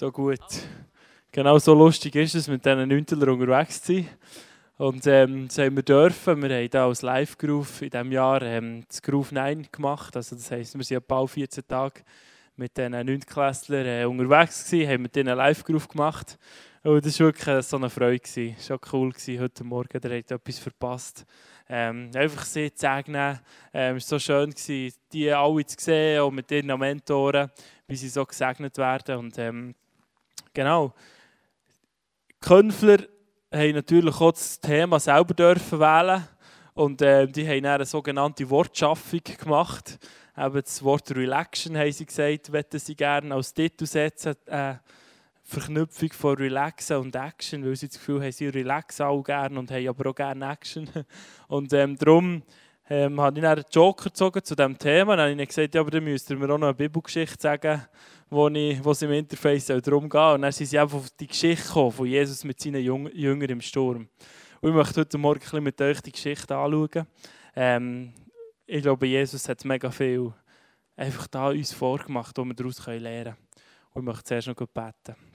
So gut. Genau so lustig ist es, mit diesen Nüntelern unterwegs zu sein. Und ähm, das haben wir dürfen. Wir haben hier als Live-Groove in diesem Jahr ähm, das Groove 9 gemacht. Also das heisst, wir sind bald 14 Tage mit diesen Neuntklässlern äh, unterwegs gewesen, haben mit ihnen Live-Groove gemacht. Und das war wirklich so eine Freude. Es war cool gewesen, heute Morgen. Der hat etwas verpasst. Ähm, einfach sie zu segnen. Ähm, es war so schön, gewesen, die alle zu sehen, auch mit ihren Mentoren, wie sie so gesegnet werden. Und ähm, genau. Könfler haben natürlich auch das Thema selber dürfen wählen und äh, die haben eine sogenannte Wortschaffung gemacht. Eben das Wort Relaxation haben sie gesagt, wollten sie gerne als Titel setzen. Äh, Verknüpfung von Relaxen und Action, weil sie das Gefühl haben, sie relaxen auch gerne und haben aber auch gerne Action. Und ähm, darum ähm, habe ich einen Joker gezogen zu diesem Thema. Dann habe ich gesagt, ja, aber dann müsst ihr mir auch noch eine Bibelgeschichte sagen, wo, ich, wo es im Interface darum geht. Und dann sind sie einfach auf die Geschichte gekommen, von Jesus mit seinen Jüngern im Sturm. Und ich möchte heute Morgen ein bisschen mit euch die Geschichte anschauen. Ähm, ich glaube, Jesus hat mega viel einfach da uns vorgemacht, wo wir daraus lernen können. Und ich möchte zuerst noch beten.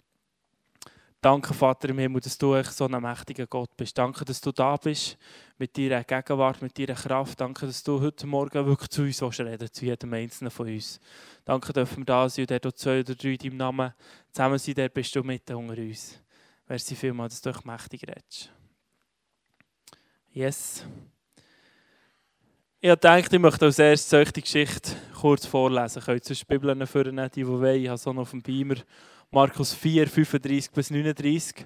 Danke, Vater im Himmel, dass du so ein mächtiger Gott bist. Danke, dass du da bist mit deiner Gegenwart, mit deiner Kraft. Danke, dass du heute Morgen wirklich zu uns reden willst, zu jedem Einzelnen von uns. Danke, dürfen wir da sein und dort zwei oder drei in deinem Namen zusammen sein, der bist du mitten unter uns. Merci vielmals, dass du euch mächtig redest. Yes. Ich gedacht, ich möchte als erstes euch die Geschichte kurz vorlesen. Ihr könnt sonst Bibeln führen, die, die wollen. Ich habe so noch auf dem Beamer. Markus 4, 35 bis 39.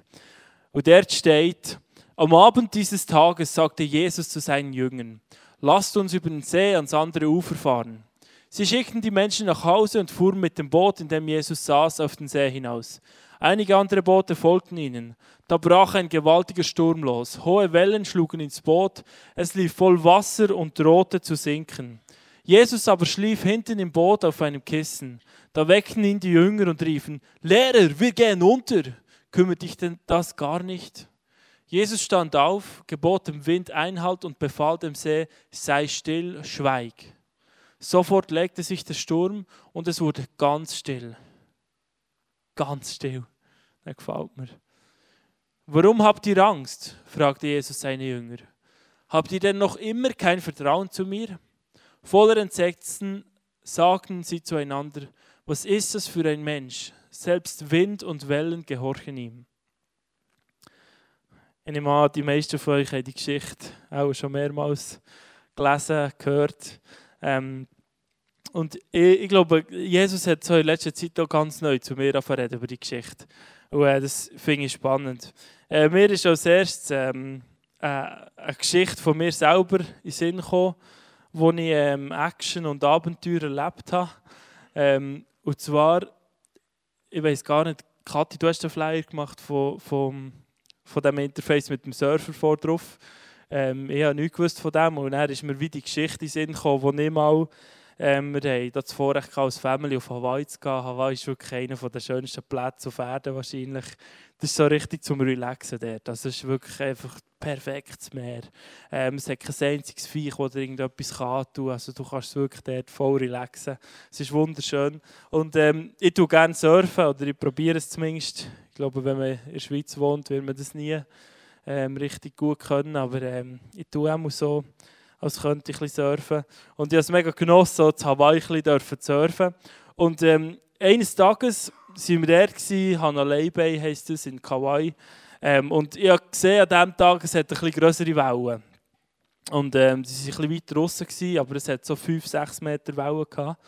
Und dort steht, am Abend dieses Tages sagte Jesus zu seinen Jüngern, lasst uns über den See ans andere Ufer fahren. Sie schickten die Menschen nach Hause und fuhren mit dem Boot, in dem Jesus saß, auf den See hinaus. Einige andere Boote folgten ihnen. Da brach ein gewaltiger Sturm los. Hohe Wellen schlugen ins Boot, es lief voll Wasser und drohte zu sinken. Jesus aber schlief hinten im Boot auf einem Kissen. Da weckten ihn die Jünger und riefen, Lehrer, wir gehen unter. Kümmert dich denn das gar nicht? Jesus stand auf, gebot dem Wind Einhalt und befahl dem See, sei still, schweig. Sofort legte sich der Sturm und es wurde ganz still. Ganz still. Das gefällt mir. Warum habt ihr Angst? fragte Jesus seine Jünger. Habt ihr denn noch immer kein Vertrauen zu mir? Voller Entsetzen sagten sie zueinander, was ist das für ein Mensch? Selbst Wind und Wellen gehorchen ihm. Ich nehme an, die meisten von euch haben die Geschichte auch schon mehrmals gelesen, gehört. Ähm, und ich, ich, glaube, Jesus hat so in letzter Zeit auch ganz neu zu mir reden über die Geschichte. Und äh, das finde ich spannend. Äh, mir ist als erstes ähm, äh, eine Geschichte von mir selber in den Sinn gekommen, wo ich ähm, Action und Abenteuer erlebt habe. Ähm, und zwar, ich weiß gar nicht, Kathi, du hast den Flyer gemacht von, von, von dem Interface mit dem Surfer vor drauf. Ähm, ich habe nichts gewusst von dem und dann ist mir wie die Geschichte in den Sinn gekommen, wo ich mal ähm, wir haben das Vorrecht als Family auf Hawaii zu gehen. Hawaii ist wirklich einer der schönsten Plätze auf Erden wahrscheinlich. Das ist so richtig zum Relaxen dort. Das ist wirklich einfach perfektes Meer. Ähm, es hat kein einziges Viech, das dir irgendetwas kann tun. Also du kannst wirklich dort voll relaxen. Es ist wunderschön. Und ähm, ich tue gerne surfen, oder ich probiere es zumindest. Ich glaube, wenn man in der Schweiz wohnt, wird man das nie ähm, richtig gut können. Aber ähm, ich tue auch so als könnte ich surfen. Und ich habe es mega genossen, zu Hawaii bisschen surfen. Und ähm, eines Tages waren wir gewesen, Hanalei Bay heisst das, in Kauai. Ähm, und ich habe gesehen, an diesem Tag, es hat ein bisschen größere Wellen. Und ähm, sie waren bisschen weiter draußen, aber es hat so 5, 6 Meter Wellen gehabt.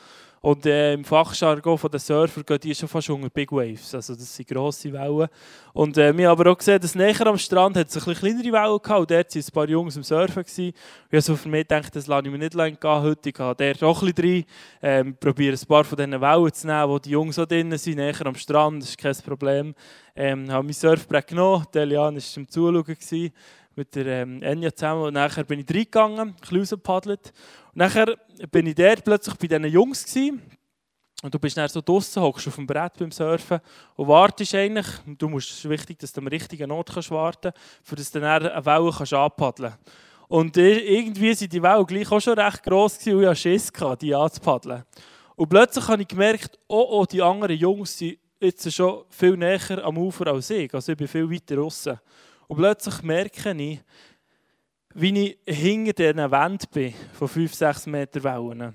Und äh, im Fachjargon der Surfer gehen die schon fast unter Big Waves. Also das sind grosse Wellen. Und äh, wir haben aber auch gesehen, dass näher am Strand hat es ein kleinere Wellen gehabt. Und dort waren ein paar Jungs am Surfen. Gewesen. Ich habe so für mich gedacht, das lasse ich mir nicht lange gehen heute. Ich gehe dort auch ein bisschen rein. Ähm, probiere ein paar von diesen Wellen zu nehmen, wo die Jungs auch drin sind, näher am Strand. Das ist kein Problem. Ähm, habe mein Surfbrett genommen. Der Elian war zum Zuschauen. Gewesen mit der ähm, Enya zusammen. Und nachher bin ich reingegangen, ein bisschen rausgepaddelt. Und nachher bin ich dort plötzlich bei diesen Jungs gewesen. Und du bist dann so draußen, hockst auf dem Brett beim Surfen und wartest eigentlich. Du musst, es ist wichtig, dass du am richtigen Ort kannst warten kannst, für dass du dann eine Welle kannst anpaddeln kannst. Und irgendwie waren die Wellen gleich auch schon recht gross gewesen, und ich hatte Schiss, die anzupaddeln. Und plötzlich habe ich gemerkt, oh, oh, die anderen Jungs sind jetzt schon viel näher am Ufer als ich. Also ich bin viel weiter draußen. Und plötzlich merke ich, wie ich hinter diesen Wänden bin, von 5, 6 Meter Wellen.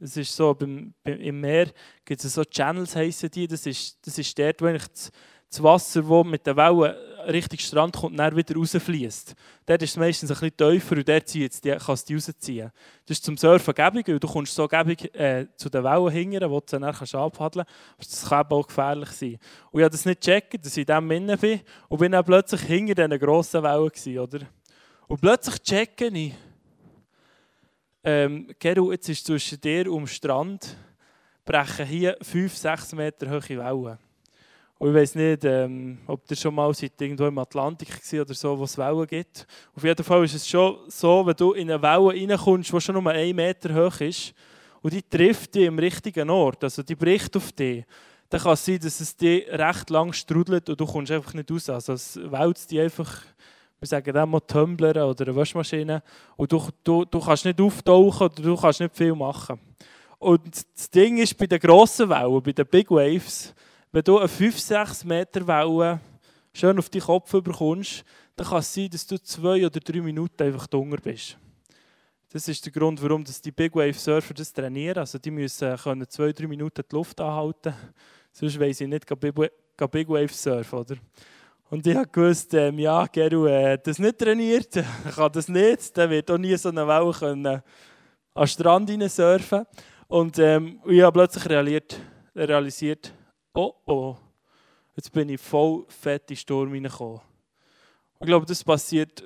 Es ist so, beim, im Meer gibt es so Channels, heissen die. Das ist, das ist dort, wo ich das, das Wasser, das mit den Wellen Richtung Strand kommt, dann wieder rausfließt. Dort ist es meistens ein bisschen tiefer und dort die, kannst du rausziehen. Das ist zum Surfen gäbig, weil du kommst so gäbig äh, zu den Wellen hingern, wo du dann kannst abpaddeln kannst. Das kann auch gefährlich sein. Und ich habe das nicht gecheckt, dass ich in dem Innen bin und bin dann plötzlich hinter diesen grossen Wellen gewesen, oder? Und plötzlich checke ich, ähm, Geru, jetzt ist zwischen dir und dem Strand brechen hier 5, 6 Meter hohe Wellen. Und ich weiß nicht, ähm, ob ihr schon mal seid, irgendwo im Atlantik war oder so, wo es Wellen gibt. Auf jeden Fall ist es schon so, wenn du in eine Welle reinkommst, die schon nur einen Meter hoch ist, und die trifft dich im richtigen Ort, also die bricht auf dich, dann kann es sein, dass es dich recht lang strudelt und du kommst einfach nicht raus. Also es wälzt dich einfach, wir sagen dann mal Tumbler oder eine Waschmaschine, und du, du, du kannst nicht auftauchen oder du kannst nicht viel machen. Und das Ding ist, bei den grossen Wellen, bei den Big Waves, wenn du eine 5-6 Meter Welle schön auf deinen Kopf bekommst, dann kann es sein, dass du zwei oder drei Minuten einfach dunkel bist. Das ist der Grund, warum die Big Wave Surfer das trainieren. Also die müssen können zwei, drei Minuten die Luft anhalten. Sonst weiss ich nicht, Big Wave surfen, oder? Und ich habe gewusst, ähm, ja, Geru, äh, das nicht trainiert, kann das nicht, dann wird auch nie so eine Welle können an den Strand surfen. Und ähm, ich habe plötzlich realisiert, realisiert oh oh, jetzt bin ich voll fett in den Sturm reingekommen. Ich glaube, das passiert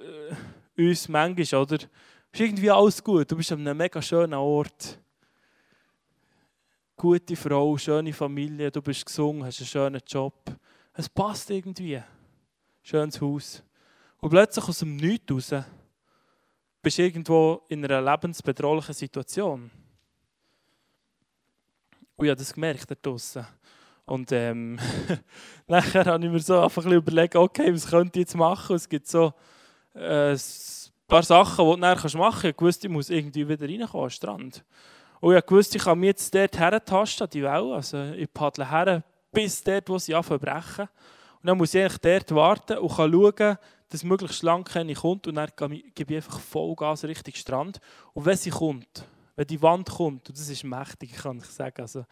äh, uns manchmal, oder? Es ist irgendwie alles gut, du bist an einem mega schönen Ort. Gute Frau, schöne Familie, du bist gesungen, hast einen schönen Job. Es passt irgendwie. Schönes Haus. Und plötzlich aus dem Nichts raus bist du irgendwo in einer lebensbedrohlichen Situation. Und ich habe das gemerkt da draußen. Und ähm, nachher habe ich mir so einfach ein überlegt, okay, was könnte ich jetzt machen? Es gibt so äh, ein paar Sachen, die du nachher machen kannst. Ich wusste, ich muss irgendwie wieder reinkommen am Strand. Und ich wusste, ich kann mich jetzt dort hertasten, die Welle. Also ich paddle her bis dort, wo sie anfangen brechen. Und dann muss ich eigentlich dort warten und kann schauen, dass möglichst lang keine kommt. Und dann gebe ich einfach Vollgas Richtung Strand. Und wenn sie kommt, wenn die Wand kommt, und das ist mächtig, kann ich sagen, also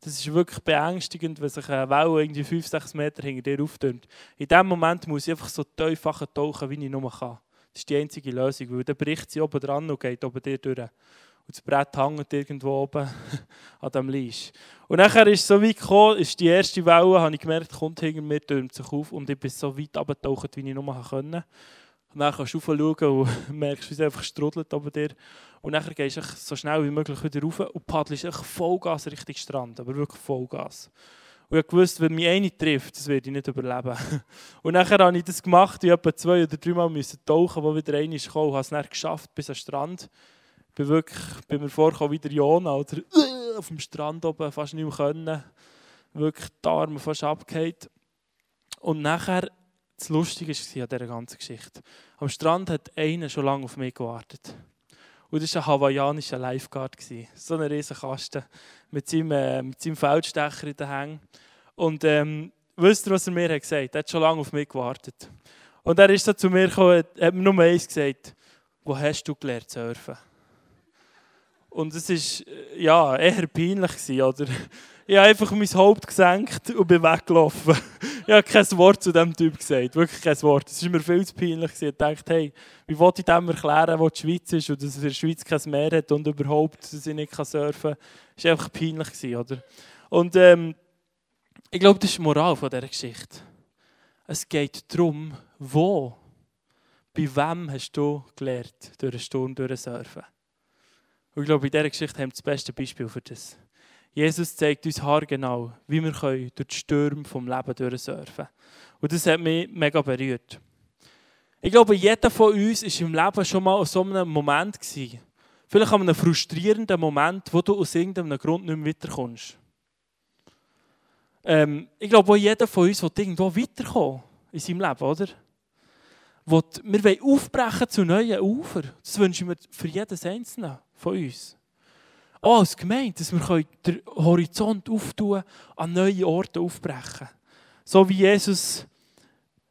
das ist wirklich beängstigend, wenn sich eine Welle irgendwie 5, 6 Meter hinter dir auftürmt. In dem Moment muss ich einfach so tief tauchen, wie ich nur kann. Das ist die einzige Lösung, weil dann bricht sie oben dran und geht oben dir durch. Und das Brett hängt irgendwo oben an dem Leis. Und nachher ist es so weit gekommen, ist die erste Welle, habe ich gemerkt, kommt hinter mir, türmt sich auf und ich bin so weit abgetaucht, wie ich nur konnte. Und dann kannst du raufschauen und merkst, wie es einfach strudelt oben dir. Und dann gehst du so schnell wie möglich wieder rauf und paddelst Vollgas Richtung Strand, aber wirklich Vollgas. Und ich wusste, wenn mich eine trifft, das werde ich nicht überleben. Und nachher habe ich das gemacht, ich etwa zwei oder drei Mal müssen tauchen, wo wieder einer ist gekommen, habe es dann geschafft bis am Strand. Ich bin wirklich, bin mir vorgekommen wie der Jona, oder auf dem Strand oben, fast nicht mehr können. Wirklich die Arme fast abgehakt. Und nachher, das Lustige war an dieser ganzen Geschichte. Am Strand hat einer schon lange auf mich gewartet. Und das war ein hawaiianischer Lifeguard. So ein riesen Kasten mit seinem, äh, mit seinem Feldstecher in den Hängen. Und ähm, wisst ihr, was er mir hat gesagt? Er hat schon lange auf mich gewartet. Und er ist so zu mir gekommen, hat mir nur eins gesagt. Wo hast du gelernt zu surfen? Und es war äh, ja, eher peinlich, gewesen, oder? Ich habe einfach mein Haupt gesenkt und bin weggelaufen. ich habe kein Wort zu diesem Typ gesagt. Wirklich kein Wort. Es war mir viel zu peinlich. Ich dachte, hey, wie wollte ich dem erklären, wo die Schweiz ist und dass es in der Schweiz kein Meer hat und überhaupt, dass ich nicht surfen kann. Es war einfach peinlich, oder? Und ähm, ich glaube, das ist die Moral von dieser Geschichte. Es geht darum, wo, bei wem hast du gelernt, durch einen Sturm durchsurfen. Und ich glaube, in dieser Geschichte haben wir das beste Beispiel für das. Jesus zeigt uns haargenau, wie wir durch die Stürme vom Leben durchsurfen können. Und das hat mich mega berührt. Ich glaube, jeder von uns war im Leben schon mal in so einem Moment. Gewesen. Vielleicht an einem frustrierenden Moment, wo du aus irgendeinem Grund nicht mehr weiterkommst. Ähm, ich glaube, jeder von uns will irgendwo weiterkommen in seinem Leben, oder? wir wollen aufbrechen zu neuen Ufern. Das wünschen wir für jedes Einzelne von uns. Auch als Gemeinde, dass wir den Horizont auftun, an neue Orte aufbrechen. So wie Jesus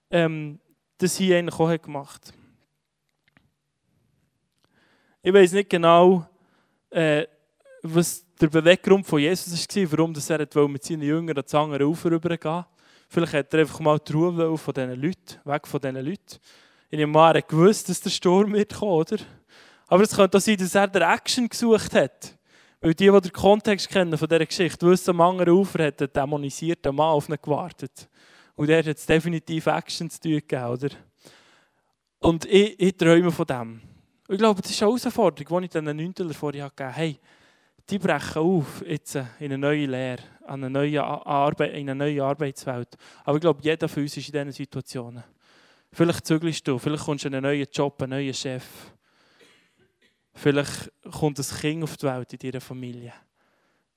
ähm, das hier eigentlich auch gemacht hat. Ich weiß nicht genau, äh, was der Beweggrund von Jesus war, warum er mit seinen Jüngern andere Ufer rübergehen Vielleicht hat er einfach mal die Ruhe von diesen Leuten, weg von diesen Leuten. In einem Mal gewusst, dass der Sturm wird kommen, oder? Aber es könnte auch sein, dass er der Action gesucht hat. Weil die, die den Kontext kennen von dieser Geschichte, wissen, am anderen Ufer hat ein dämonisierter Mann auf ihn gewartet. Und der hat definitiv Action zu tun gegeben, oder? Und ich, ich träume von dem. Und ich glaube, das ist eine Herausforderung, die ich den Neunteler vorher gegeben habe. Hey, die brechen auf jetzt in eine neue Lehre, an eine neue Arbeit, in eine neue Arbeitswelt. Aber ich glaube, jeder von uns ist in diesen Situationen. Vielleicht zügelst du, vielleicht kommst du in einen neuen Job, einen neuen Chef. Vielleicht kommt ein Kind auf die Welt in deiner Familie.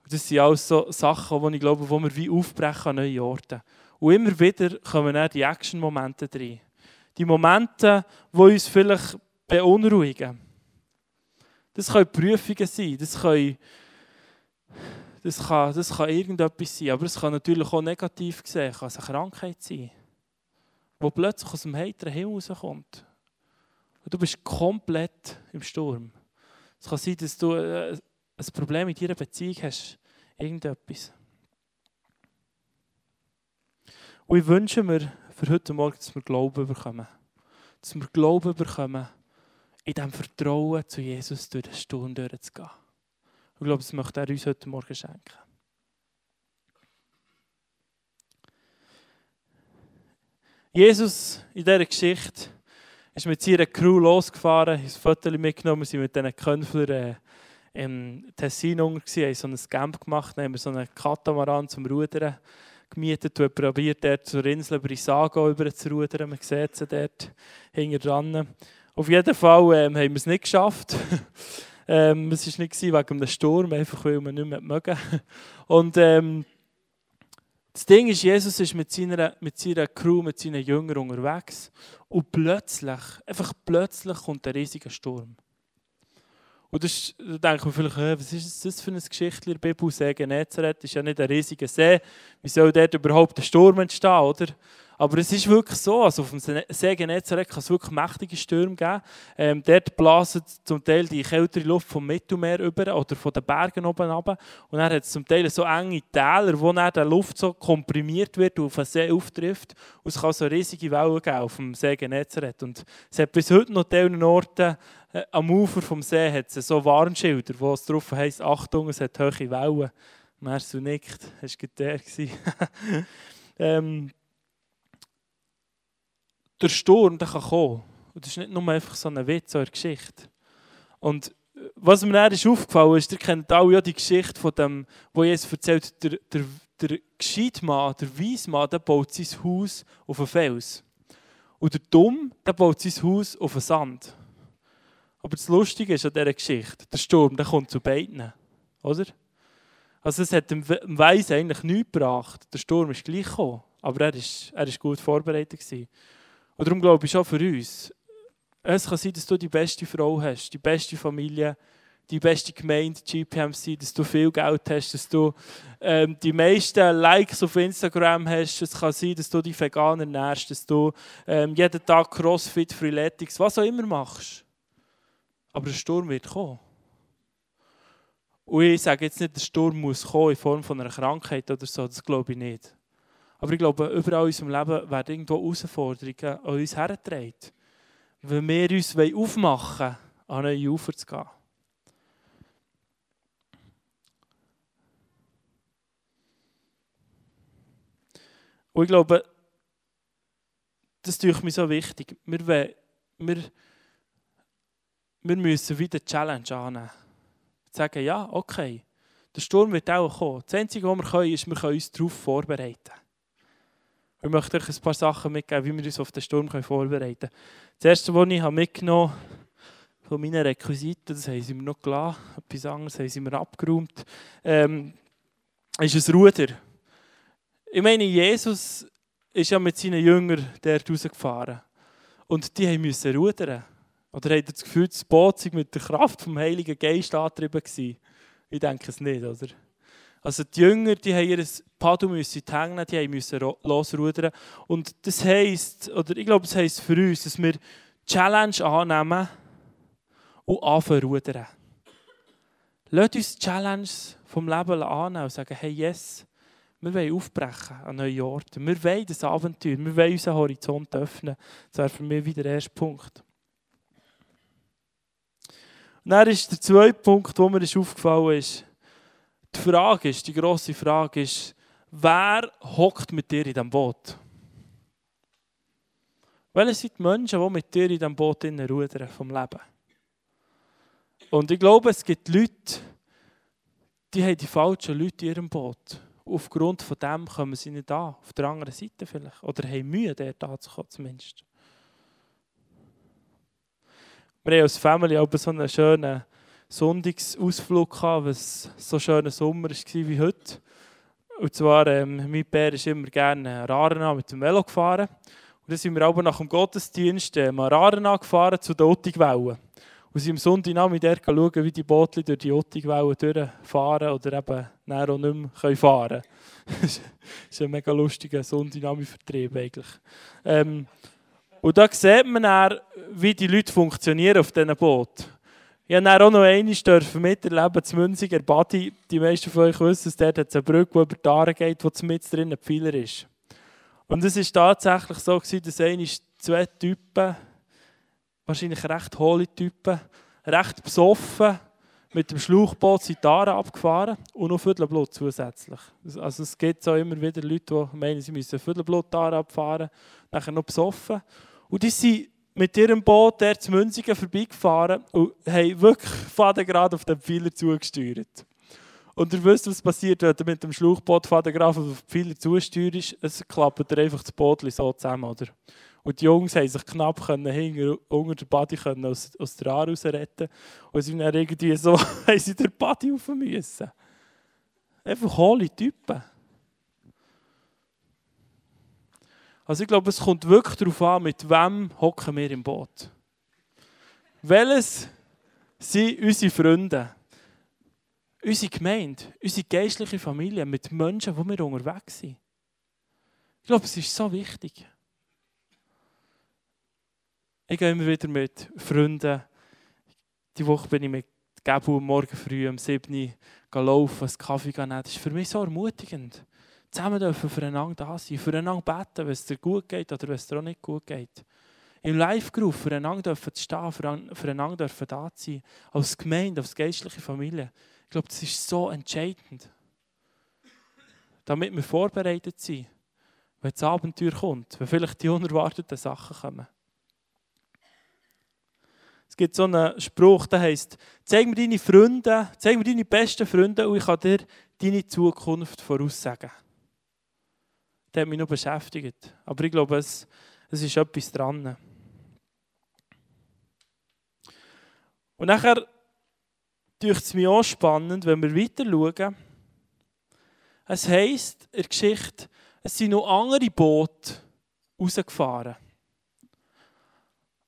Das sind alles so Sachen, die ich glaube, wo wir wie aufbrechen an neue Orte. Und immer wieder kommen dann die Action-Momente drin. Die Momente, die uns vielleicht beunruhigen. Das können Prüfungen sein, das, können, das, kann, das kann irgendetwas sein, aber es kann natürlich auch negativ gesehen, kann eine Krankheit sein, die plötzlich aus dem heiteren Himmel rauskommt. Und du bist komplett im Sturm. Es kann sein, dass du äh, ein Problem in deiner Beziehung hast, irgendetwas. Und ich wünsche mir für heute Morgen, dass wir Glauben bekommen. Dass wir Glauben bekommen, in diesem Vertrauen zu Jesus durch den Sturm durchzugehen. Ich glaube, das möchte er uns heute Morgen schenken. Jesus in dieser Geschichte ist mit seiner Crew losgefahren, ist ein Foto mitgenommen, sie mit diesen Könflern äh, im Tessin unter, haben so ein Camp gemacht, haben so einen Katamaran zum Rudern gemietet und probiert, dort zur Insel Brissago über zu rudern. Man sieht sie dort hinten dran. Auf jeden Fall ähm, haben wir es nicht geschafft. ähm, es war nicht wegen einem Sturm, einfach weil wir nicht mehr mögen. Und ähm, das Ding ist, Jesus ist mit seiner, mit seiner Crew, mit seinen Jüngern unterwegs und plötzlich, einfach plötzlich kommt ein riesiger Sturm. Und das, da denkt man vielleicht, was ist das für eine Geschichte in Bibel? See Genezareth ist ja nicht ein riesiger See. Wie soll dort überhaupt ein Sturm entstehen, oder? Aber es ist wirklich so, also auf dem See kann es wirklich mächtige Stürme geben. Ähm, dort blasen zum Teil die kältere Luft vom Mittelmeer über oder von den Bergen oben runter. Und dann hat es zum Teil so enge Täler, wo dann die Luft so komprimiert wird und auf den See auftrifft. Und es kann so riesige Wellen geben auf dem See. Und es hat bis heute noch an Orten äh, am Ufer vom See hat es so Warnschilder, wo es drauf heisst, Achtung, es hat hohe Wellen. Merst du nickt, das war der. ähm, der Sturm der kann kommen. Und das ist nicht nur einfach so ein Witz, so eine Geschichte. Und äh, was mir dann ist aufgefallen ist, ihr kennt alle ja die Geschichte von dem, wo Jesus erzählt, der, der, der Gescheitmann, der Weismann, der baut sein Haus auf einen Fels. Und der Dumm, der baut sein Haus auf einen Sand. Aber das Lustige ist an dieser Geschichte, der Sturm, der kommt zu beiden. Oder? Also es hat dem Weisen eigentlich nichts gebracht. Der Sturm ist gleich gekommen, aber er ist, er ist gut vorbereitet gewesen. Und darum glaube ich schon für uns, es kann sein, dass du die beste Frau hast, die beste Familie, die beste Gemeinde, GPMC, dass du viel Geld hast, dass du ähm, die meisten Likes auf Instagram hast. Es kann sein, dass du die Veganer ernährst, dass du ähm, jeden Tag Crossfit, Freeletics, was auch immer machst. Aber der Sturm wird kommen. Und ich sage jetzt nicht, der Sturm muss kommen in Form von einer Krankheit oder so, das glaube ich nicht. Aber ich glaube, überall in unserem Leben werden irgendwo Herausforderungen an uns hergetragen. Wenn wir uns aufmachen wollen, an neue Ufer zu gehen. Und ich glaube, das ist mir so wichtig. Wir, wir, wir müssen wieder Challenge annehmen. Sagen, ja, okay, der Sturm wird auch kommen. Das Einzige, was wir können, ist, wir können uns darauf vorbereiten. Ich möchte euch ein paar Sachen mitgeben, wie wir uns auf den Sturm vorbereiten können. Das erste, was ich mitgenommen habe, von meinen Requisiten, das haben sie mir noch gelassen, etwas anderes haben sie mir abgeräumt, ähm, ist ein Ruder. Ich meine, Jesus ist ja mit seinen Jüngern dort rausgefahren. Und die mussten rudern. Oder habt ihr das Gefühl, das Boot sei mit der Kraft vom Heiligen Geist angetrieben gewesen? Ich denke es nicht, oder? Also die Jünger, die haben ihr Padu müssen hängen, die müssen losrudern. Und das heisst, oder ich glaube, es heisst für uns, dass wir Challenge annehmen und anfangen rudern. Lasst uns die Challenge vom Leben annehmen und sagen, hey, yes, wir wollen aufbrechen an neue Orte. Wir wollen das Abenteuer, wir wollen unseren Horizont öffnen. Das wäre für mich wieder der erste Punkt. Und dann ist der zweite Punkt, der mir aufgefallen ist. Die Frage ist, die grosse Frage ist, wer hockt mit dir in diesem Boot? Welche sind die Menschen, die mit dir in diesem Boot rudern vom Leben? Und ich glaube, es gibt Leute, die haben die falschen Leute in ihrem Boot. Aufgrund von dem kommen sie nicht an, auf der anderen Seite vielleicht. Oder haben Mühe, dort anzukommen zumindest. Wir haben als Familie auch so einen schönen Sonntagsausflug gehabt, was so schöner Sommer war wie heute. Und zwar, ähm, mein Pär ist immer gerne Rarena mit dem Velo gefahren. Und dann sind wir aber nach dem Gottesdienst äh, Rarena gefahren zu den Ottigwellen. Und sind am Sonntagabend schauen, wie die Boote durch die Ottigwellen durchfahren oder eben auch nicht mehr fahren können. das ist ein mega lustiger Sonntagabend-Vertrieb eigentlich. Ähm, und da sieht man dann, wie die Leute funktionieren auf diesen Booten. Ich durfte auch noch einmal miterleben, zu Münziger Badi. Die meisten von euch wissen, dass dort eine Brücke, die über die Aare geht, wo mit drin ein Pfeiler ist. Und es war tatsächlich so, dass einmal zwei Typen, wahrscheinlich recht hohle Typen, recht besoffen, mit dem Schlauchboot sind die abgefahren und noch Viertelblut zusätzlich. Also es gibt so immer wieder Leute, die meinen, sie müssen Viertelblut abfahren, nachher noch besoffen. Und die sind mit ihrem Boot der zu Münzigen vorbeigefahren und haben wirklich gerade auf den Pfeiler zugesteuert. Und ihr wisst, was passiert, wenn ihr mit dem Schlauchboot Fadengraf auf den Pfeiler zusteuert, es klappt einfach das Boot so zusammen. Oder? Und die Jungs haben sich knapp können hinter, unter der Body können aus, aus der Aar retten Und sie dann irgendwie so, haben sie den Body rauf müssen. Einfach hohle Typen. Also ich glaube, es kommt wirklich darauf an, mit wem hocken wir im Boot. Welches sind unsere Freunde? Unsere Gemeinde, unsere geistliche Familie mit Menschen, wo wir unterwegs sind. Ich glaube, es ist so wichtig. Ich gehe immer wieder mit Freunden. Die Woche bin ich mit Gabu morgen früh um 7 Uhr laufen, einen Kaffee nehmen. Das ist für mich so ermutigend zusammen dürfen füreinander da sein, füreinander beten, wenn es dir gut geht oder wenn es dir auch nicht gut geht. Im Live-Group füreinander dürfen stehen, füreinander dürfen da sein, als Gemeinde, als geistliche Familie. Ich glaube, das ist so entscheidend. Damit wir vorbereitet sind, wenn das Abenteuer kommt, wenn vielleicht die unerwarteten Sachen kommen. Es gibt so einen Spruch, der heißt: Zeig mir deine Freunde, zeig mir deine besten Freunde und ich kann dir deine Zukunft voraussagen der hat mich noch beschäftigt. Aber ich glaube, es, es ist etwas dran. Und nachher durch es mich auch spannend, wenn wir weiter schauen. Es heisst in der Geschichte, es sind noch andere Boote rausgefahren.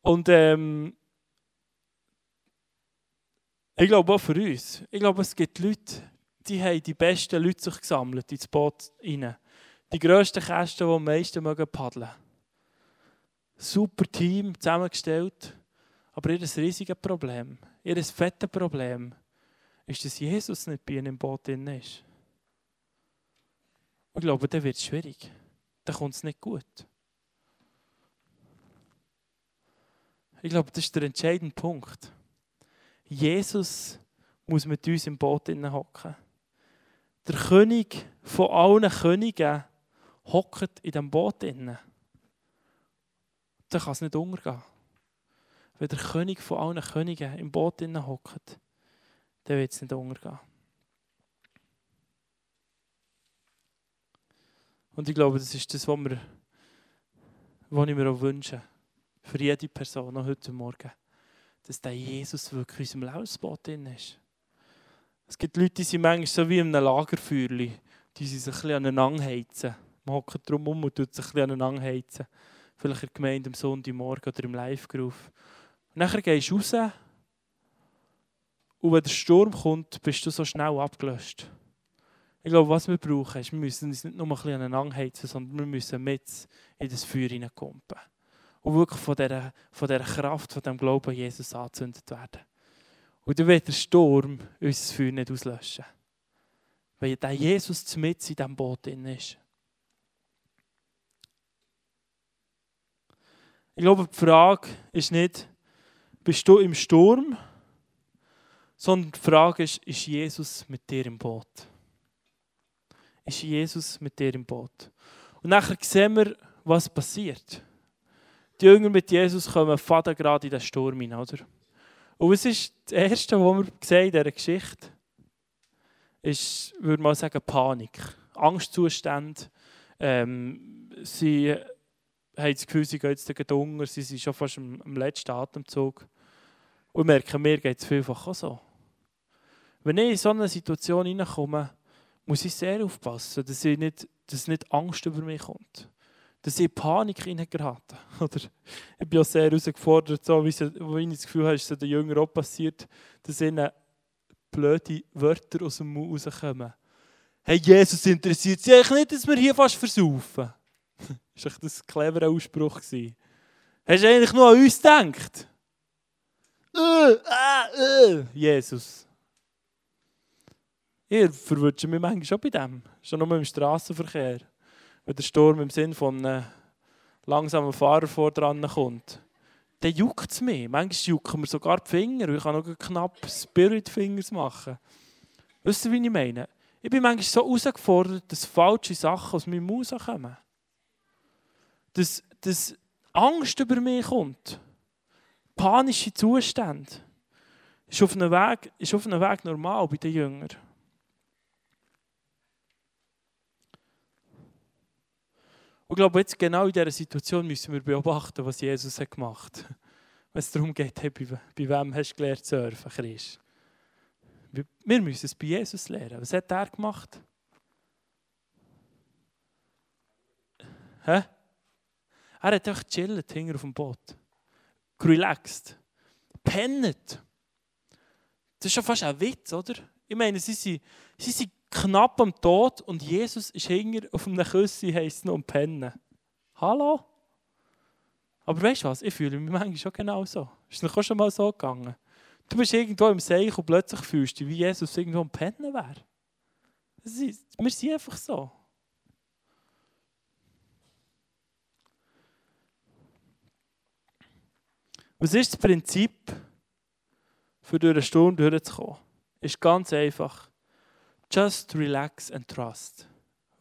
Und ähm, ich glaube auch für uns. Ich glaube, es gibt Leute, die haben die besten Leute sich gesammelt ins Boot hinein die grössten Kästen, die am meisten mögen paddeln. Super Team zusammengestellt, aber ihr riesiges Problem, ihr fettes Problem ist, dass Jesus nicht bei ihnen im Boot drin ist. Ich glaube, dann wird es schwierig. Dann kommt es nicht gut. Ich glaube, das ist der entscheidende Punkt. Jesus muss mit uns im Boot hocken. Der König von allen Königen hockt in diesem Boot drin, dann kann es nicht untergehen. Wenn der König von allen Königen im Boot drin hockt, dann wird es nicht untergehen. Und ich glaube, das ist das, was, wir, was ich mir auch wünsche. Für jede Person, auch heute Morgen. Dass der Jesus wirklich in unserem Lebensboot drin ist. Es gibt Leute, die sind manchmal so wie in einem Lagerfeuer, die sich ein bisschen aneinander heizen. Man hockt drum um und tut sich ein bisschen aneinander heizen. Vielleicht in der Gemeinde am Sonntagmorgen oder im Live-Groove. Nachher gehst du raus Und wenn der Sturm kommt, bist du so schnell abgelöscht. Ich glaube, was wir brauchen, ist, wir müssen uns nicht nur ein bisschen aneinander heizen, sondern wir müssen mit in das Feuer hineinkommen. Und wirklich von dieser, von dieser Kraft, von diesem Glauben an Jesus angezündet werden. Und dann wird der Sturm unser Feuer nicht auslöschen. Weil der Jesus mit in diesem Boot drin ist. Ich glaube, die Frage ist nicht, bist du im Sturm, sondern die Frage ist, ist Jesus mit dir im Boot? Ist Jesus mit dir im Boot? Und nachher sehen wir, was passiert. Die Jünger mit Jesus kommen faden gerade in den Sturm hinein, oder? Und was ist das Erste, was wir sehen in dieser Geschichte? Ist, würde man sagen, Panik. Angstzustände. Ähm, sie haben das Gefühl, sie gehen jetzt gegen sie sind schon fast am, letzten Atemzug. Und merken, mir geht es vielfach auch so. Wenn ich in so eine Situation hineinkomme, muss ich sehr aufpassen, dass, ich nicht, dass nicht Angst über mich kommt. Dass ich Panik hineingeraten. Oder ich bin auch sehr herausgefordert, so wie, ich das Gefühl habe, ist es den Jüngern auch passiert, dass ihnen blöde Wörter aus dem Mund rauskommen. Hey, Jesus interessiert sich nicht, dass wir hier fast versaufen. Das war ein cleverer Ausspruch. Hast du eigentlich nur an uns gedacht? Äh, äh, äh. Jesus. Ich verwünsche mich manchmal schon bei dem. Schon nur im Straßenverkehr. Wenn der Sturm im Sinn von einem langsamen Fahrer vor dran kommt. Dann juckt es mich. Manchmal jucken mir sogar die Finger. Ich kann noch knapp Spirit Fingers machen. Wisst ihr, wie ich meine? Ich bin manchmal so herausgefordert, dass falsche Sachen aus meinem Mund kommen dass, dass Angst über mich kommt. Panische Zustände. Ist auf einem Weg, ist auf einem Weg normal bei den Jüngern. Und ich glaube, jetzt genau in dieser Situation müssen wir beobachten, was Jesus hat gemacht hat. Wenn es darum geht, hey, bei, bei wem hast du gelernt zu surfen, Christ? Wir müssen es bei Jesus lernen. Was hat er gemacht? Hä? Er hat einfach chillt hinter auf dem Boot. Relaxed. Pennet. Das ist schon fast ein Witz, oder? Ich meine, sie sind, sie sind knapp am Tod und Jesus ist hinter auf einem Küssi, noch, um pennen. Hallo? Aber weißt du was? Ich fühle mich manchmal schon genau so. Ist es auch schon mal so gegangen? Du bist irgendwo im Seich und plötzlich fühlst du dich, wie Jesus irgendwo am Pennen wäre. Wir sind einfach so. Was ist das Prinzip, für durch den Sturm durchzukommen? Ist ganz einfach. Just relax and trust.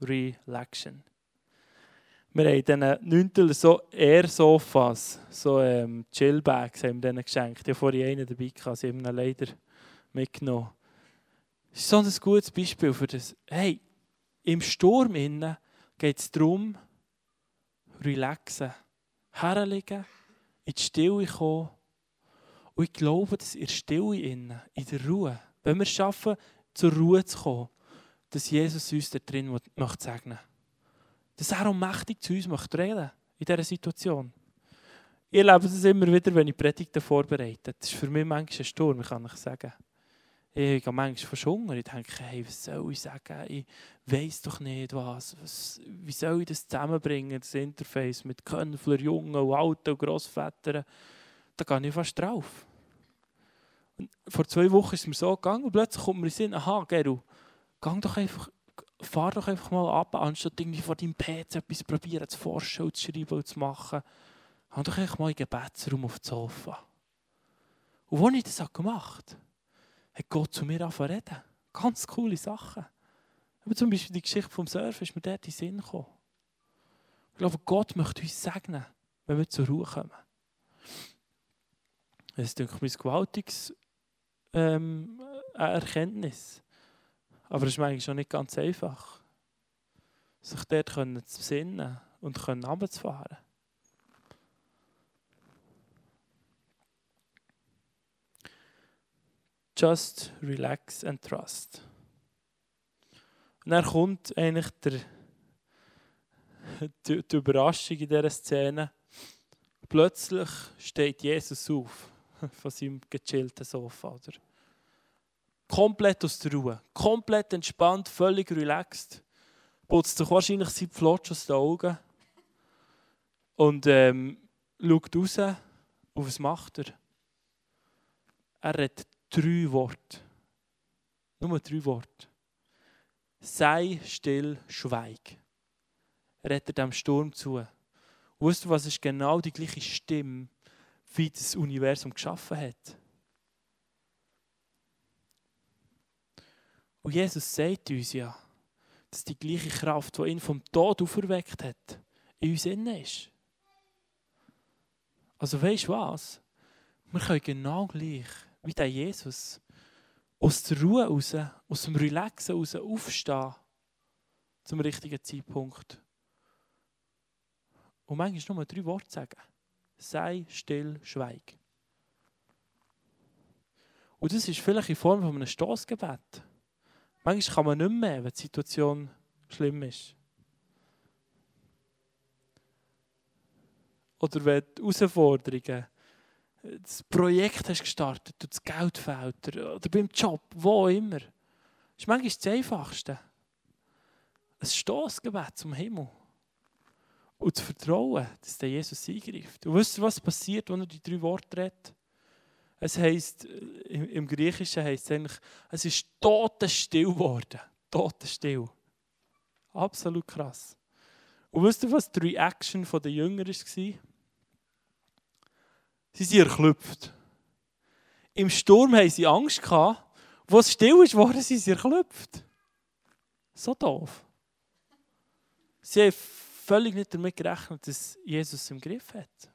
Relaxation. Wir haben diesen Nüntel so Air-Sofas, so ähm, Chillbags haben wir denen geschenkt. Ich habe vorhin einen dabei gehabt, sie haben ihn leider mitgenommen. Das ist so ein gutes Beispiel für das. Hey, im Sturm geht es darum, relaxen, herlegen, in die Stille kommen. Und ich glaube, dass in der Stille, in der Ruhe, wenn wir es schaffen, zur Ruhe zu kommen, dass Jesus uns da drin möchte segnen Dass er auch mächtig zu uns möchte in dieser Situation. Ich erlebe das immer wieder, wenn ich Predigten vorbereite. Das ist für mich manchmal ein Sturm, kann ich sagen. Ich habe manchmal verschwungen. Ich denke, hey, was soll ich sagen? Ich weiß doch nicht was. was. Wie soll ich das zusammenbringen, das Interface mit Könfler, Jungen und Alten und Grossvätern? Da gehe ich fast drauf. Und vor zwei Wochen ist es mir so gegangen und plötzlich kommt mir in den Sinn, aha, Geru, gang doch einfach, fahr doch einfach mal ab, anstatt irgendwie vor deinem PC etwas probieren zu forschen und zu schreiben und zu machen. Geh doch einfach mal in den Gebetsraum auf das Sofa. Und als ich das gemacht habe, hat Gott zu mir angefangen reden. Ganz coole Sachen. Aber zum Beispiel die Geschichte vom Surfen ist mir dort in den Sinn gekommen. Ich glaube, Gott möchte uns segnen, wenn wir zur Ruhe kommen. Es ist, denke ich, ein gewaltiges ähm, Erkenntnis. Aber es ist eigentlich schon nicht ganz einfach, sich dort zu besinnen und runterzufahren. Just relax and trust. Und dann kommt eigentlich der, die, die Überraschung in dieser Szene. Plötzlich steht Jesus auf von seinem gechillten Sofa. Oder? komplett aus der Ruhe, komplett entspannt, völlig relaxed. Putzt sich wahrscheinlich sein Flotsch aus den Augen und ähm, schaut raus. Und was macht er? Er redet drei Worte. Nur drei Worte. Sei still, schweig. Er dem Sturm zu. Und weißt du, was ist genau die gleiche Stimme, wie das Universum geschaffen hat? Und Jesus sagt uns ja, dass die gleiche Kraft, die ihn vom Tod auferweckt hat, in uns innen ist. Also weißt du was? Wir können genau gleich wie der Jesus aus der Ruhe raus, aus dem Relaxen raus aufstehen zum richtigen Zeitpunkt. Und manchmal nur drei Worte sagen. Sei still, schweig. Und das ist vielleicht in Form von einem Stoßgebet. Manchmal kann man nicht mehr, wenn die Situation schlimm ist. Oder wenn die Herausforderungen, das Projekt hast gestartet, das Geld fehlt, oder beim Job, wo immer. Das ist manchmal das Einfachste. Ein Stoßgebet zum Himmel. Und zu vertrauen, dass der Jesus eingreift. Und wisst ihr, was passiert, wenn er die drei Worte redet? Es heisst, im Griechischen heisst es eigentlich, es ist totenstill geworden. Totenstill. Absolut krass. Und wisst ihr, was die Reaction der Jünger war? Sie sind erklüpft. Im Sturm hatten sie Angst. Gehabt. Wo es still ist, waren sie erklüpft. So doof. Sie haben völlig nicht damit gerechnet, dass Jesus im Griff hat.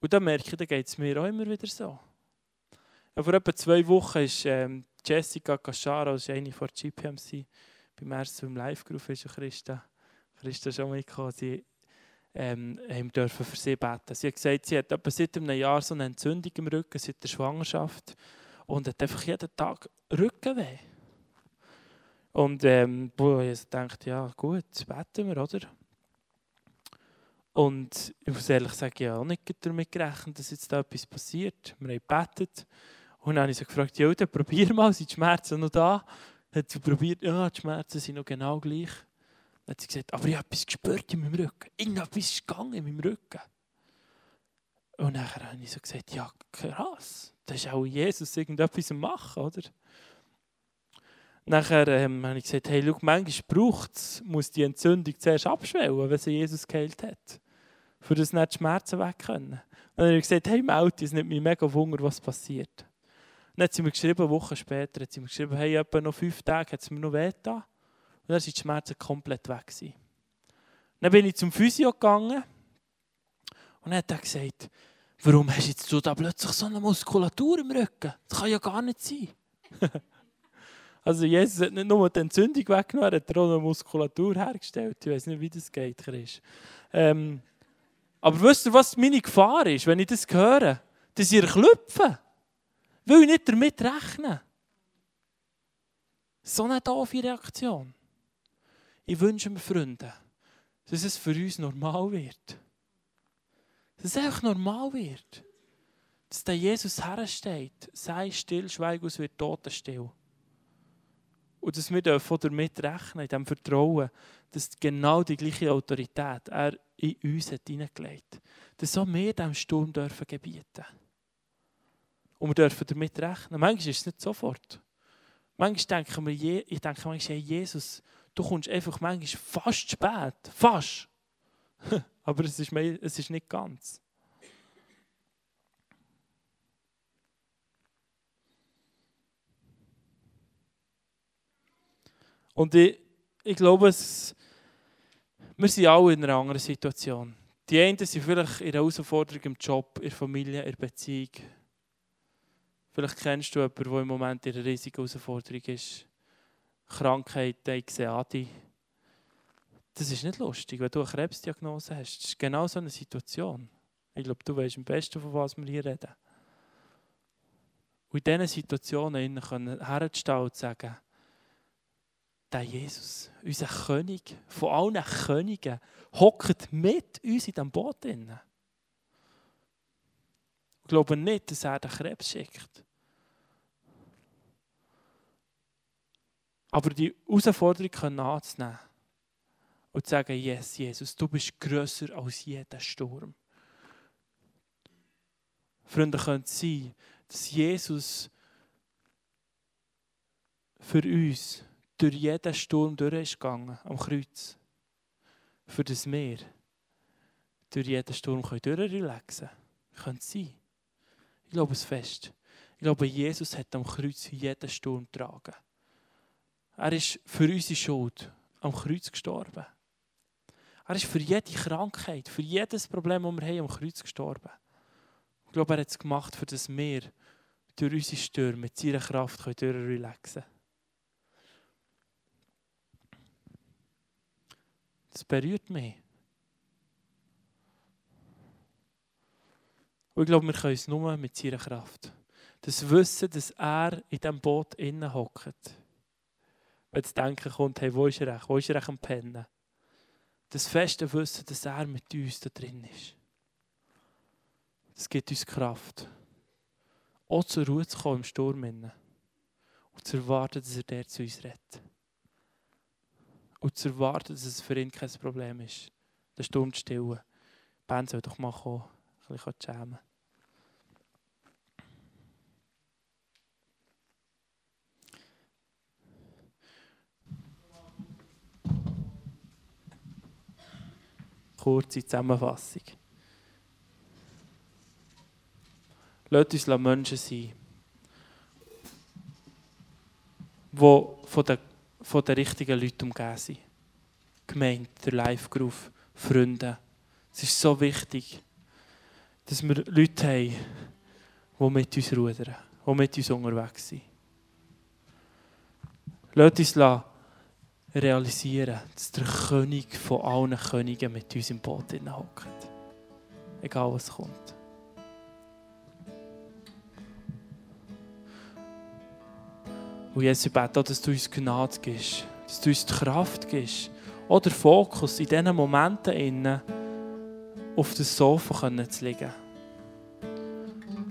Und dann merke ich, dann geht es mir auch immer wieder so. Ja, vor etwa zwei Wochen ist ähm, Jessica Caschara, das ist eine von der GPMC, beim ersten im Live gerufen ist Christa. Christa ist schon mitgekommen. Ähm, dürfen für sie beten. Sie hat gesagt, sie hat etwa seit einem Jahr so eine Entzündung im Rücken, seit der Schwangerschaft. Und hat einfach jeden Tag Rückenweh. Und ähm, ich dachte, ja gut, beten wir, oder? Und ich muss ehrlich sagen, ich habe auch nicht damit gerechnet, dass jetzt da etwas passiert. Wir haben gebetet. Und dann habe ich sie gefragt, ja, dann probier mal, sind die Schmerzen noch da? Hat sie probiert, ja, die Schmerzen sind noch genau gleich. Dann hat sie gesagt, aber ich habe etwas gespürt in meinem Rücken. Irgendetwas ist gegangen in meinem Rücken. Und dann habe ich so gesagt, ja, krass, das ist auch Jesus irgendetwas machen, oder? Nachher ähm, habe ich gesagt, hey, schau, manchmal braucht es, muss die Entzündung zuerst abschwellen, wenn sie Jesus geheilt hat. Für das nicht die Schmerzen weg können. Und dann habe ich gesagt, hey, Mauti, es nimmt mich mega Wunder, was passiert. Dann hat sie mir geschrieben, eine Woche später, hat sie mir geschrieben, hey, etwa noch fünf Tage hat es mir noch weh dann sind die Schmerzen komplett weg. Dann bin ich zum Physio gegangen und dann hat er gesagt, warum hast jetzt du da plötzlich so eine Muskulatur im Rücken? Das kann ja gar nicht sein. Also Jesus hat nicht nur die Entzündung weggenommen, er hat auch eine Muskulatur hergestellt. Ich weiß nicht, wie das geht, Chris. Ähm, aber wisst ihr, was meine Gefahr ist, wenn ich das höre? Dass ihr klopfen. Will ich nicht damit rechnen. So eine doofe Reaktion. Ich wünsche mir, Freunde, dass es für uns normal wird. Dass es einfach normal wird. Dass der Jesus hersteht. Sei still, schweig aus, wird totenstill. Und dass wir damit rechnen, in diesem Vertrauen, dass genau die gleiche Autorität er in uns hat hineingelegt hat. Dass auch wir diesem Sturm dürfen gebieten Und wir dürfen damit rechnen. Manchmal ist es nicht sofort. Manchmal denken wir, ich denke manchmal, hey Jesus, du kommst einfach manchmal fast spät. Fast. Aber es ist, es ist nicht ganz. Und ich, ich glaube, es, wir sind alle in einer anderen Situation. Die einen sind vielleicht in einer Herausforderung im Job, in der Familie, in der Beziehung. Vielleicht kennst du jemanden, der im Moment in einer riesigen Herausforderung ist. Krankheit, Adi. Das ist nicht lustig, wenn du eine Krebsdiagnose hast. Das ist genau so eine Situation. Ich glaube, du weißt am besten, von was wir hier reden. Und in diesen Situationen können herzustehen und sagen, der Jesus, unser König, von allen Königen, hockt mit uns in diesem Boot. Ich glaube nicht, dass er den Krebs schickt. Aber die Herausforderung anzunehmen und zu sagen, yes, Jesus, du bist grösser als jeder Sturm. Freunde, könnte es sein, dass Jesus für uns durch jeden Sturm durch ist am Kreuz. Für das Meer durch jeden Sturm durchrelaxen können. Könnte sein. Ich glaube es fest. Ich glaube, Jesus hat am Kreuz jeden Sturm getragen. Er ist für unsere Schuld am Kreuz gestorben. Er ist für jede Krankheit, für jedes Problem, das wir haben, am Kreuz gestorben. Ich glaube, er hat es gemacht, für das wir durch unsere Stürme mit seiner Kraft durchrelaxen können. Das berührt mich. Und ich glaube, wir können es nur mit seiner Kraft. Das Wissen, dass er in diesem Boot innen hockt. Wenn das Denken kommt, hey, wo ist er echt? Wo ist er echt am Pennen? Das feste Wissen, dass er mit uns da drin ist. Das gibt uns Kraft. Auch zur Ruhe zu kommen im Sturm. Und zu erwarten, dass er der zu uns rettet. Und zu erwarten, dass es für ihn kein Problem ist. Den Sturm zu stillen. Band soll doch mal kommen ein bisschen schämen. Kurze Zusammenfassung. Lasst uns Menschen sein, die von den, von den richtigen Leuten umgeben sind. Gemeint, der Live-Groove, Freunde. Es ist so wichtig, dass wir Leute haben, die mit uns rudern, die mit uns unterwegs sind. Lasst uns realisieren, dass der König von allen Königen mit uns im Boot hockt. Egal was kommt. Und Jesus, ich bete auch, dass du uns Gnade gibst, dass du uns die Kraft gibst, oder Fokus in diesen Momenten innen auf das Sofa zu liegen.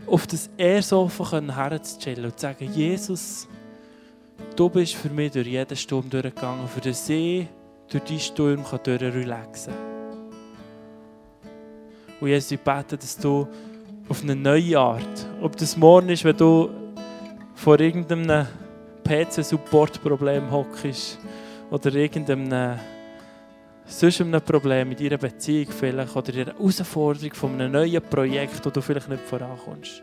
Auf das Ehrsofa herzustellen und zu sagen, Jesus, du bist für mich durch jeden Sturm durchgegangen, für den See durch diesen Sturm durchrelaxen kann. Und Jesus, ich bete, dass du auf eine neue Art, ob das morgen ist, wenn du vor irgendeinem PC-Support-Problem hockst oder irgendeinem sonst ein Problem in deiner Beziehung vielleicht oder der Herausforderung von einem neuen Projekt, wo du vielleicht nicht vorankommst.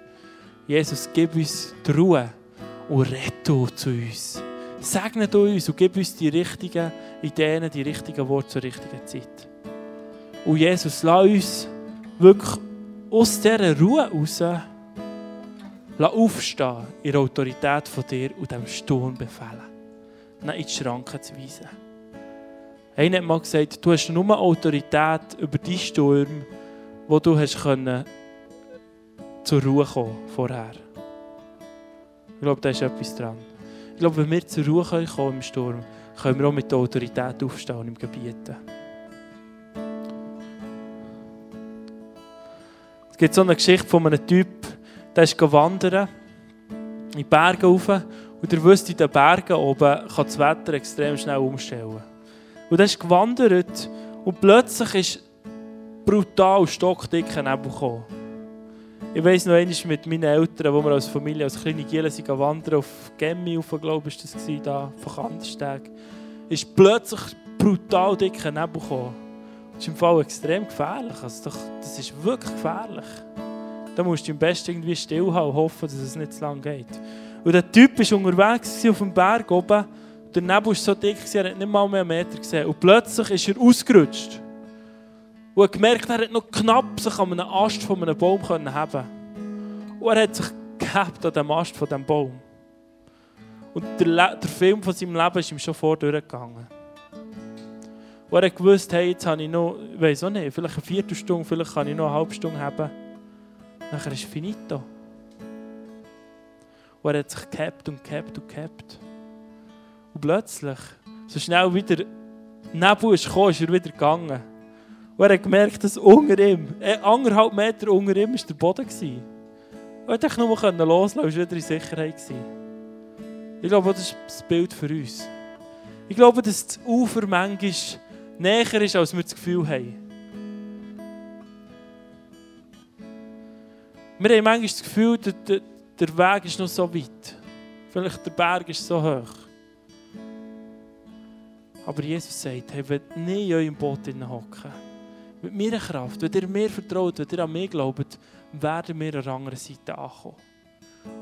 Jesus, gib uns die Ruhe und rette zu uns. Segne uns und gib uns die richtigen Ideen, die richtigen Worte zur richtigen Zeit. Und Jesus, lass uns wirklich aus dieser Ruhe raus aufstehen in der Autorität von dir und dem Sturm befehlen. Dann in die Schranken zu weisen. Einer hat mal gesagt, du hast nur Autorität über die Sturm, wo du hast können zur Ruhe kommen vorher. Ich glaube, da ist etwas dran. Ich glaube, wenn wir zur Ruhe kommen im Sturm, können wir auch mit der Autorität aufstehen im Gebiet. Es gibt so eine Geschichte von einem Typ, der ist wandern in die Berge rauf und er wusste, in den Bergen oben kann das Wetter extrem schnell umstellen. Und er ist gewandert und plötzlich ist brutal stockdicker Nebel gekommen. Ich weiss noch einmal mit meinen Eltern, wo wir als Familie, als kleine Gielen sind wandern, auf Gemmi rauf, glaube ich, das war da, von Kandersteg, ist plötzlich brutal dicker Nebel gekommen. Das ist im Fall extrem gefährlich. Also das ist wirklich gefährlich. Da musst du am besten irgendwie stillhalten und hoffen, dass es nicht zu lang geht. Und der Typ war unterwegs auf dem Berg oben der Nebel war so dick, er hat nicht mal mehr einen Meter gesehen. Und plötzlich ist er ausgerutscht. Und er gemerkt, er hat noch knapp sich an einem Ast von einem Baum können haben. Und er hat sich gehabt an dem Ast von diesem Baum. Und der, der Film von seinem Leben ist ihm schon vor durchgegangen. Und er hat gewusst, hey, jetzt habe ich noch, ich weiß auch nicht, vielleicht eine Viertelstunde, vielleicht kann ich noch eine halbe Stunde haben. Nachher ist finito. Und er hat sich gehabt und gehabt und gehabt. Und plötzlich, so schnell wieder Nebel ist gekommen, ist er wieder gegangen. Und er hat gemerkt, dass unter ihm, äh, anderthalb Meter unter ihm, war der Boden. Und er konnte nur loslassen und war wieder in Sicherheit. Ich glaube, das ist das Bild für uns. Ich glaube, dass das Ufer manchmal näher ist, als wir das Gefühl haben. Wir haben manchmal das Gefühl, der, der Weg ist noch so weit. Vielleicht der Berg ist so hoch. Aber Jesus sagt, hey, wenn nicht in eurem Boot hocken, mit meiner Kraft, wenn ihr mir vertraut, wenn ihr an mich glaubt, werden wir an der anderen Seite ankommen.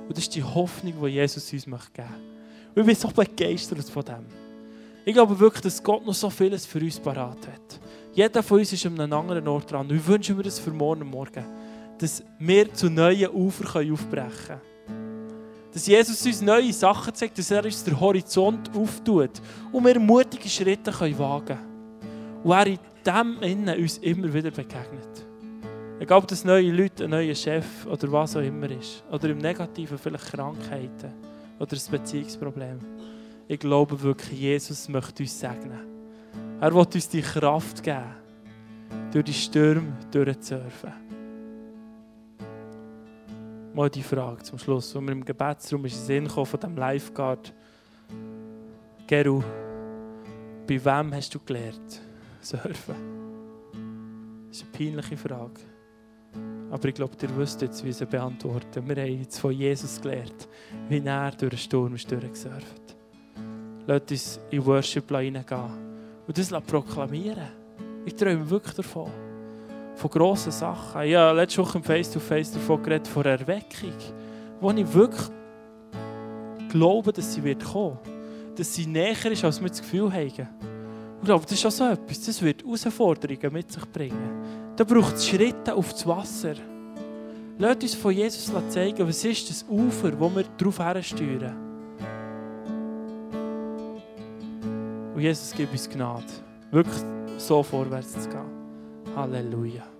Und das ist die Hoffnung, die Jesus uns geben möchte. Und ich bin so begeistert von dem. Ich glaube wirklich, dass Gott noch so vieles für uns parat hat. Jeder von uns ist an einem anderen Ort dran. Und ich wünsche mir das für morgen Morgen, dass wir zu neuen Ufern aufbrechen können. Dass Jesus uns neue Sachen zeigt, dass er uns den Horizont auftut und wir mutige Schritte wagen können. Und er dem Innen uns immer wieder begegnet. Egal, ob das neue Leute, ein neuer Chef oder was auch immer ist. Oder im Negativen vielleicht Krankheiten oder ein Beziehungsproblem. Ich glaube wirklich, Jesus möchte uns segnen. Er will uns die Kraft geben, durch die Stürme durchzusurfen. Mal die Frage zum Schluss, wo wir im Gebetsraum ist in Sinn von dem Lifeguard. Geru, bei wem hast du gelernt, surfen? Das ist eine peinliche Frage. Aber ich glaube, ihr wisst jetzt, wie sie beantworten. Wir haben jetzt von Jesus gelernt, wie er durch den Sturm ist durchgesurft. Lasst uns in Worship hineingehen und das proklamieren. Ich träume wirklich davon. Von grossen Sachen. Ich habe letzte Woche im Face-to-Face davon geredet, von Erweckung, wo ich wirklich glaube, dass sie wird kommen. Dass sie näher ist, als wir das Gefühl haben. Ich glaube, das ist auch so etwas. Das wird Herausforderungen mit sich bringen. Da braucht es Schritte auf das Wasser. Lasst uns von Jesus zeigen, was ist das Ufer, wo wir darauf hersteuern. Und Jesus gibt uns Gnade, wirklich so vorwärts zu gehen. Halleluja.